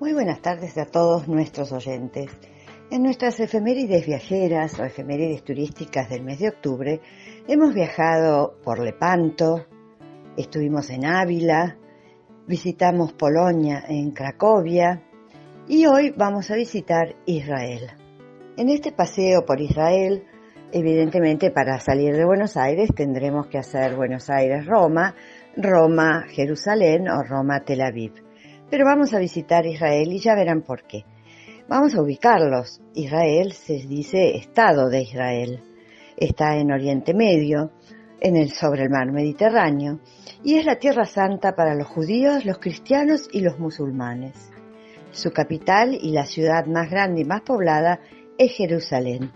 Muy buenas tardes a todos nuestros oyentes. En nuestras efemérides viajeras o efemérides turísticas del mes de octubre hemos viajado por Lepanto, estuvimos en Ávila, visitamos Polonia en Cracovia y hoy vamos a visitar Israel. En este paseo por Israel, evidentemente para salir de Buenos Aires tendremos que hacer Buenos Aires-Roma, Roma-Jerusalén o Roma-Tel Aviv. Pero vamos a visitar Israel y ya verán por qué. Vamos a ubicarlos. Israel se dice Estado de Israel. Está en Oriente Medio, en el, sobre el mar Mediterráneo, y es la tierra santa para los judíos, los cristianos y los musulmanes. Su capital y la ciudad más grande y más poblada es Jerusalén.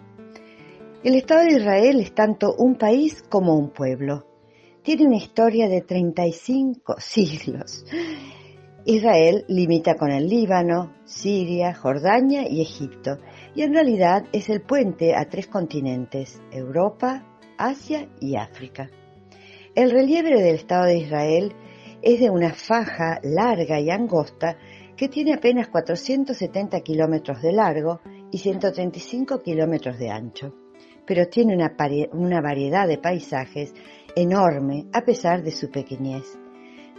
El Estado de Israel es tanto un país como un pueblo. Tiene una historia de 35 siglos Israel limita con el Líbano, Siria, Jordania y Egipto, y en realidad es el puente a tres continentes, Europa, Asia y África. El relieve del Estado de Israel es de una faja larga y angosta que tiene apenas 470 kilómetros de largo y 135 kilómetros de ancho, pero tiene una, una variedad de paisajes enorme a pesar de su pequeñez.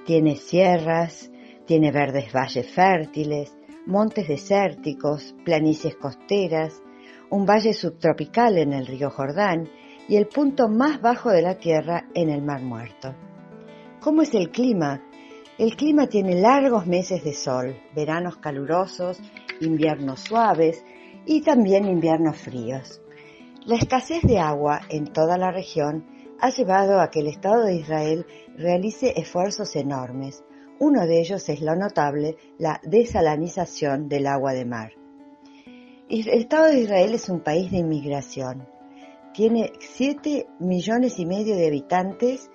Tiene sierras, tiene verdes valles fértiles, montes desérticos, planicies costeras, un valle subtropical en el río Jordán y el punto más bajo de la Tierra en el Mar Muerto. ¿Cómo es el clima? El clima tiene largos meses de sol, veranos calurosos, inviernos suaves y también inviernos fríos. La escasez de agua en toda la región ha llevado a que el Estado de Israel realice esfuerzos enormes, uno de ellos es lo notable, la desalinización del agua de mar. El Estado de Israel es un país de inmigración. Tiene 7 millones y medio de habitantes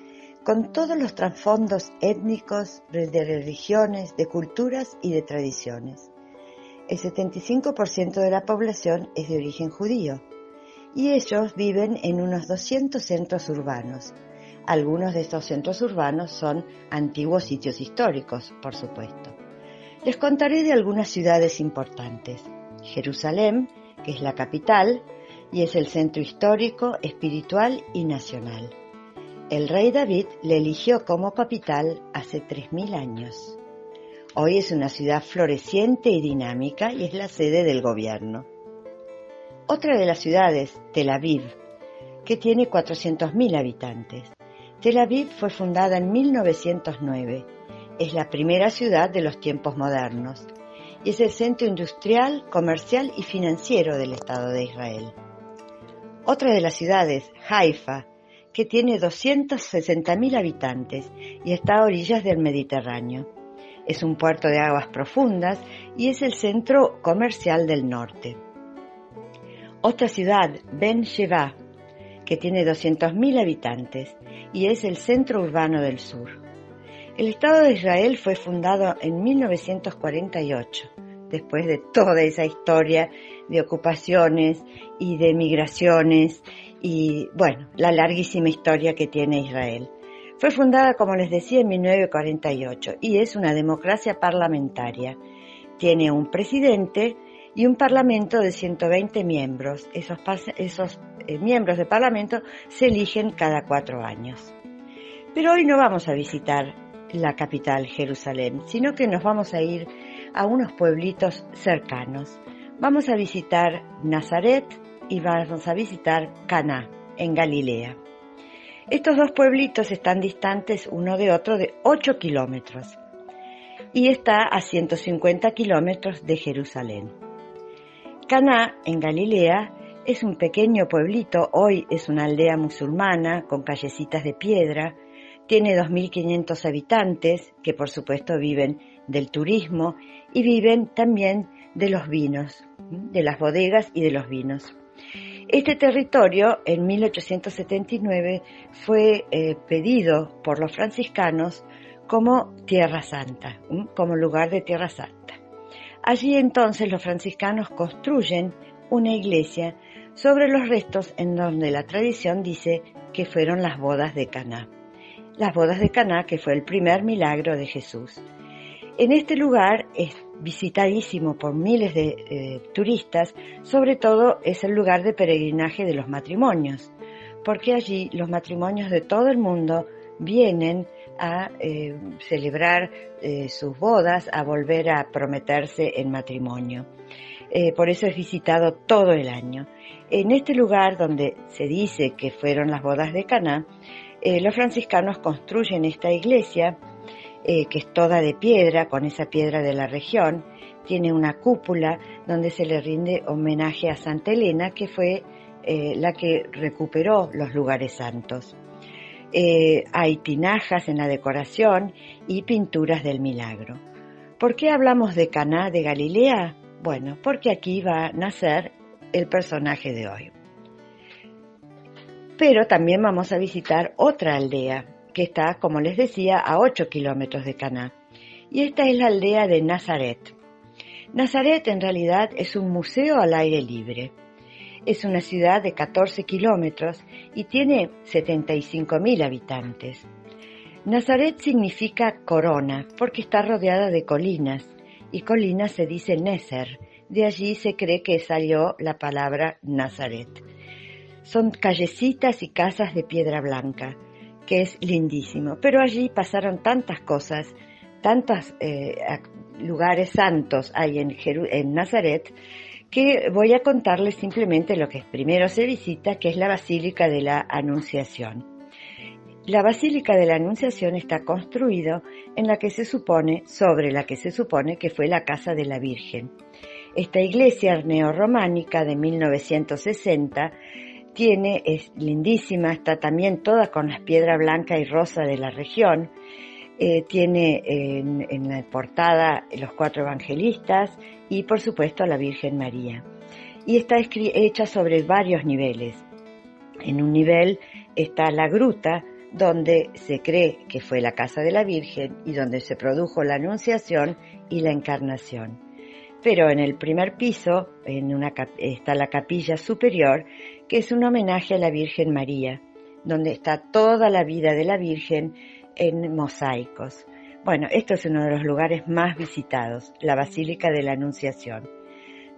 con todos los trasfondos étnicos, de religiones, de culturas y de tradiciones. El 75% de la población es de origen judío y ellos viven en unos 200 centros urbanos, algunos de estos centros urbanos son antiguos sitios históricos, por supuesto. Les contaré de algunas ciudades importantes. Jerusalén, que es la capital y es el centro histórico, espiritual y nacional. El rey David le eligió como capital hace 3.000 años. Hoy es una ciudad floreciente y dinámica y es la sede del gobierno. Otra de las ciudades, Tel Aviv, que tiene 400.000 habitantes. Tel Aviv fue fundada en 1909. Es la primera ciudad de los tiempos modernos y es el centro industrial, comercial y financiero del Estado de Israel. Otra de las ciudades, Haifa, que tiene 260.000 habitantes y está a orillas del Mediterráneo. Es un puerto de aguas profundas y es el centro comercial del norte. Otra ciudad, Ben Sheva, que tiene 200.000 habitantes y es el centro urbano del sur. El Estado de Israel fue fundado en 1948, después de toda esa historia de ocupaciones y de migraciones y, bueno, la larguísima historia que tiene Israel. Fue fundada, como les decía, en 1948 y es una democracia parlamentaria. Tiene un presidente y un parlamento de 120 miembros. Esos, eh, miembros de parlamento se eligen cada cuatro años. Pero hoy no vamos a visitar la capital, Jerusalén, sino que nos vamos a ir a unos pueblitos cercanos. Vamos a visitar Nazaret y vamos a visitar Caná, en Galilea. Estos dos pueblitos están distantes uno de otro de 8 kilómetros y está a 150 kilómetros de Jerusalén. Caná, en Galilea, es un pequeño pueblito, hoy es una aldea musulmana con callecitas de piedra, tiene 2.500 habitantes que por supuesto viven del turismo y viven también de los vinos, de las bodegas y de los vinos. Este territorio en 1879 fue eh, pedido por los franciscanos como Tierra Santa, como lugar de Tierra Santa. Allí entonces los franciscanos construyen una iglesia sobre los restos en donde la tradición dice que fueron las bodas de Caná. Las bodas de Caná, que fue el primer milagro de Jesús. En este lugar es visitadísimo por miles de eh, turistas, sobre todo es el lugar de peregrinaje de los matrimonios, porque allí los matrimonios de todo el mundo vienen a eh, celebrar eh, sus bodas, a volver a prometerse en matrimonio. por eso es visitado todo el año. En este lugar donde se dice que fueron las bodas de Caná, los franciscanos construyen esta iglesia eh, que es toda de piedra, con esa piedra de la región. Tiene una cúpula donde se le rinde homenaje a Santa Elena, que fue eh, la que recuperó los lugares santos. Eh, hay tinajas en la decoración y pinturas del milagro. ¿Por qué hablamos de Caná de Galilea? Bueno, porque aquí va a nacer el personaje de hoy. Pero también vamos a visitar otra aldea, que está, como les decía, a 8 kilómetros de Caná. Y esta es la aldea de Nazaret. Nazaret en realidad es un museo al aire libre. Es una ciudad de 14 kilómetros y tiene 75.000 habitantes. Nazaret significa corona porque está rodeada de colinas y colina se dice Nezer. De allí se cree que salió la palabra Nazaret. Son callecitas y casas de piedra blanca que es lindísimo. Pero allí pasaron tantas cosas, tantos eh, lugares santos hay en, en Nazaret, que voy a contarles simplemente lo que primero se visita, que es la Basílica de la Anunciación. La Basílica de la Anunciación está construida en la que se supone, sobre la que se supone que fue la casa de la Virgen. Esta iglesia neorrománica de 1960 tiene, es lindísima, está también toda con las piedras blanca y rosa de la región. Eh, tiene en, la portada los cuatro evangelistas y por supuesto la Virgen María. Y está hecha sobre varios niveles. En un nivel está la gruta, donde se cree que fue la casa de la Virgen y donde se produjo la Anunciación y la Encarnación. Pero en el primer piso en una, está la capilla superior que es un homenaje a la Virgen María, donde está toda la vida de la Virgen en mosaicos. Bueno, esto es uno de los lugares más visitados, la Basílica de la Anunciación.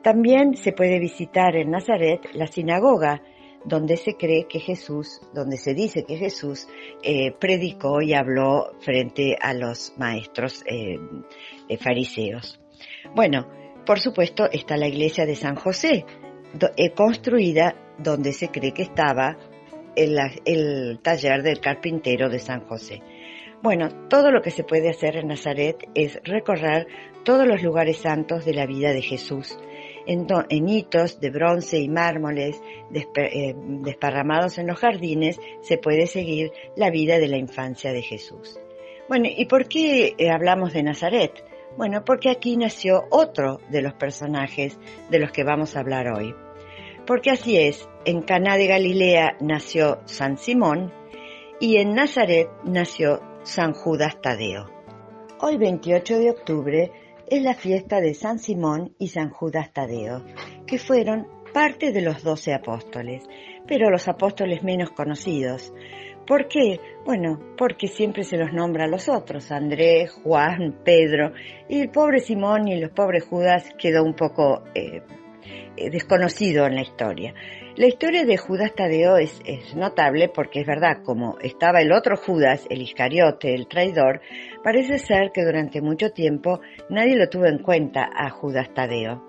También se puede visitar en Nazaret la sinagoga, donde se cree que Jesús, donde se dice que Jesús eh, predicó y habló frente a los maestros eh, eh, fariseos. Bueno, por supuesto está la iglesia de San José, construida donde se cree que estaba el, taller del carpintero de San José. Bueno, todo lo que se puede hacer en Nazaret es recorrer todos los lugares santos de la vida de Jesús, en, hitos de bronce y mármoles eh, desparramados en los jardines se puede seguir la vida de la infancia de Jesús. Bueno, ¿y por qué eh, hablamos de Nazaret? Bueno, porque aquí nació otro de los personajes de los que vamos a hablar hoy. Porque así es, en Caná de Galilea nació San Simón y en Nazaret nació San Judas Tadeo. Hoy 28 de octubre es la fiesta de San Simón y San Judas Tadeo, que fueron parte de los doce apóstoles, pero los apóstoles menos conocidos. ¿Por qué? Bueno, porque siempre se los nombra a los otros, Andrés, Juan, Pedro, y el pobre Simón y el pobre Judas quedó un poco eh, eh, desconocido en la historia. La historia de Judas Tadeo es, notable porque es verdad, como estaba el otro Judas, el Iscariote, el traidor, parece ser que durante mucho tiempo nadie lo tuvo en cuenta a Judas Tadeo.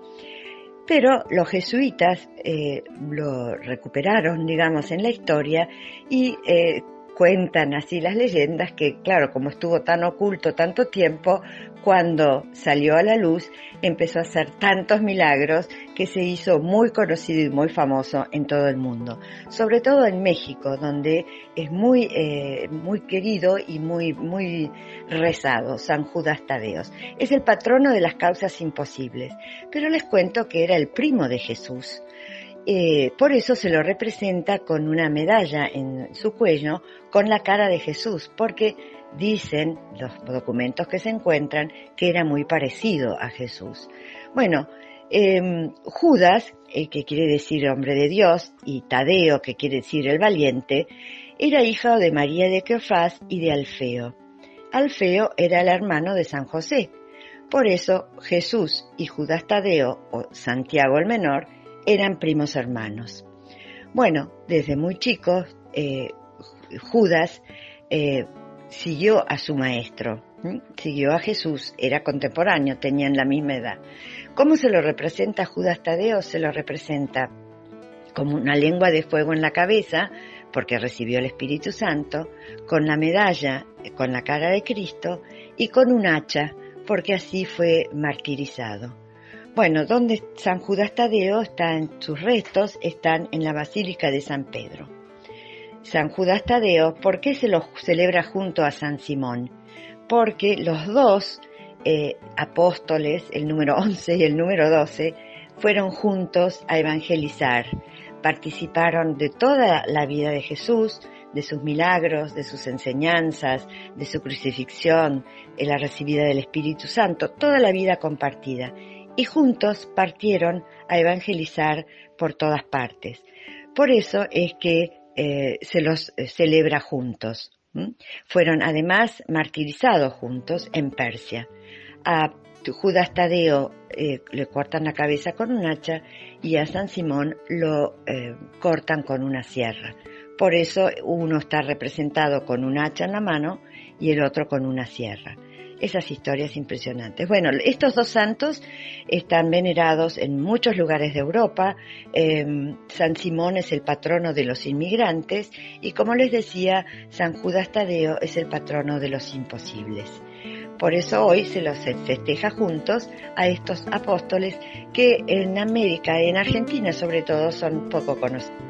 Pero los jesuitas eh, lo recuperaron, digamos, en la historia y eh, cuentan así las leyendas que, claro, como estuvo tan oculto tanto tiempo, cuando salió a la luz empezó a hacer tantos milagros que se hizo muy conocido y muy famoso en todo el mundo, sobre todo en México, donde es muy, eh, muy querido y muy, muy rezado, San Judas Tadeos. Es el patrono de las causas imposibles, pero les cuento que era el primo de Jesús. Eh, por eso se lo representa con una medalla en su cuello con la cara de Jesús, porque dicen los documentos que se encuentran que era muy parecido a Jesús. Bueno, em, Judas, eh, que quiere decir hombre de Dios, y Tadeo, que quiere decir el valiente, era hijo de María de Cleofás y de Alfeo. Alfeo era el hermano de San José. Por eso Jesús y Judas Tadeo, o Santiago el Menor, eran primos hermanos. Bueno, desde muy chicos, eh, Judas eh, siguió a su maestro, siguió a Jesús, era contemporáneo, tenían la misma edad. ¿Cómo se lo representa Judas Tadeo? Se lo representa como una lengua de fuego en la cabeza, porque recibió el Espíritu Santo, con la medalla, con la cara de Cristo, y con un hacha, porque así fue martirizado. Bueno, donde San Judas Tadeo está en sus restos, están en la Basílica de San Pedro. San Judas Tadeo, ¿por qué se lo celebra junto a San Simón? Porque los dos eh, apóstoles, el número 11 y el número 12, fueron juntos a evangelizar, participaron de toda la vida de Jesús, de sus milagros, de sus enseñanzas, de su crucifixión, de la recibida del Espíritu Santo, toda la vida compartida. Y juntos partieron a evangelizar por todas partes. Por eso es que eh, se los eh, celebra juntos. Fueron además martirizados juntos en Persia. A Judas Tadeo eh, le cortan la cabeza con un hacha y a San Simón lo cortan con una sierra. Por eso uno está representado con un hacha en la mano y el otro con una sierra. Esas historias impresionantes. Bueno, estos dos santos están venerados en muchos lugares de Europa. Em, San Simón es el patrono de los inmigrantes y como les decía, San Judas Tadeo es el patrono de los imposibles. Por eso hoy se los festeja juntos a estos apóstoles que en América, en Argentina sobre todo, son poco conocidos.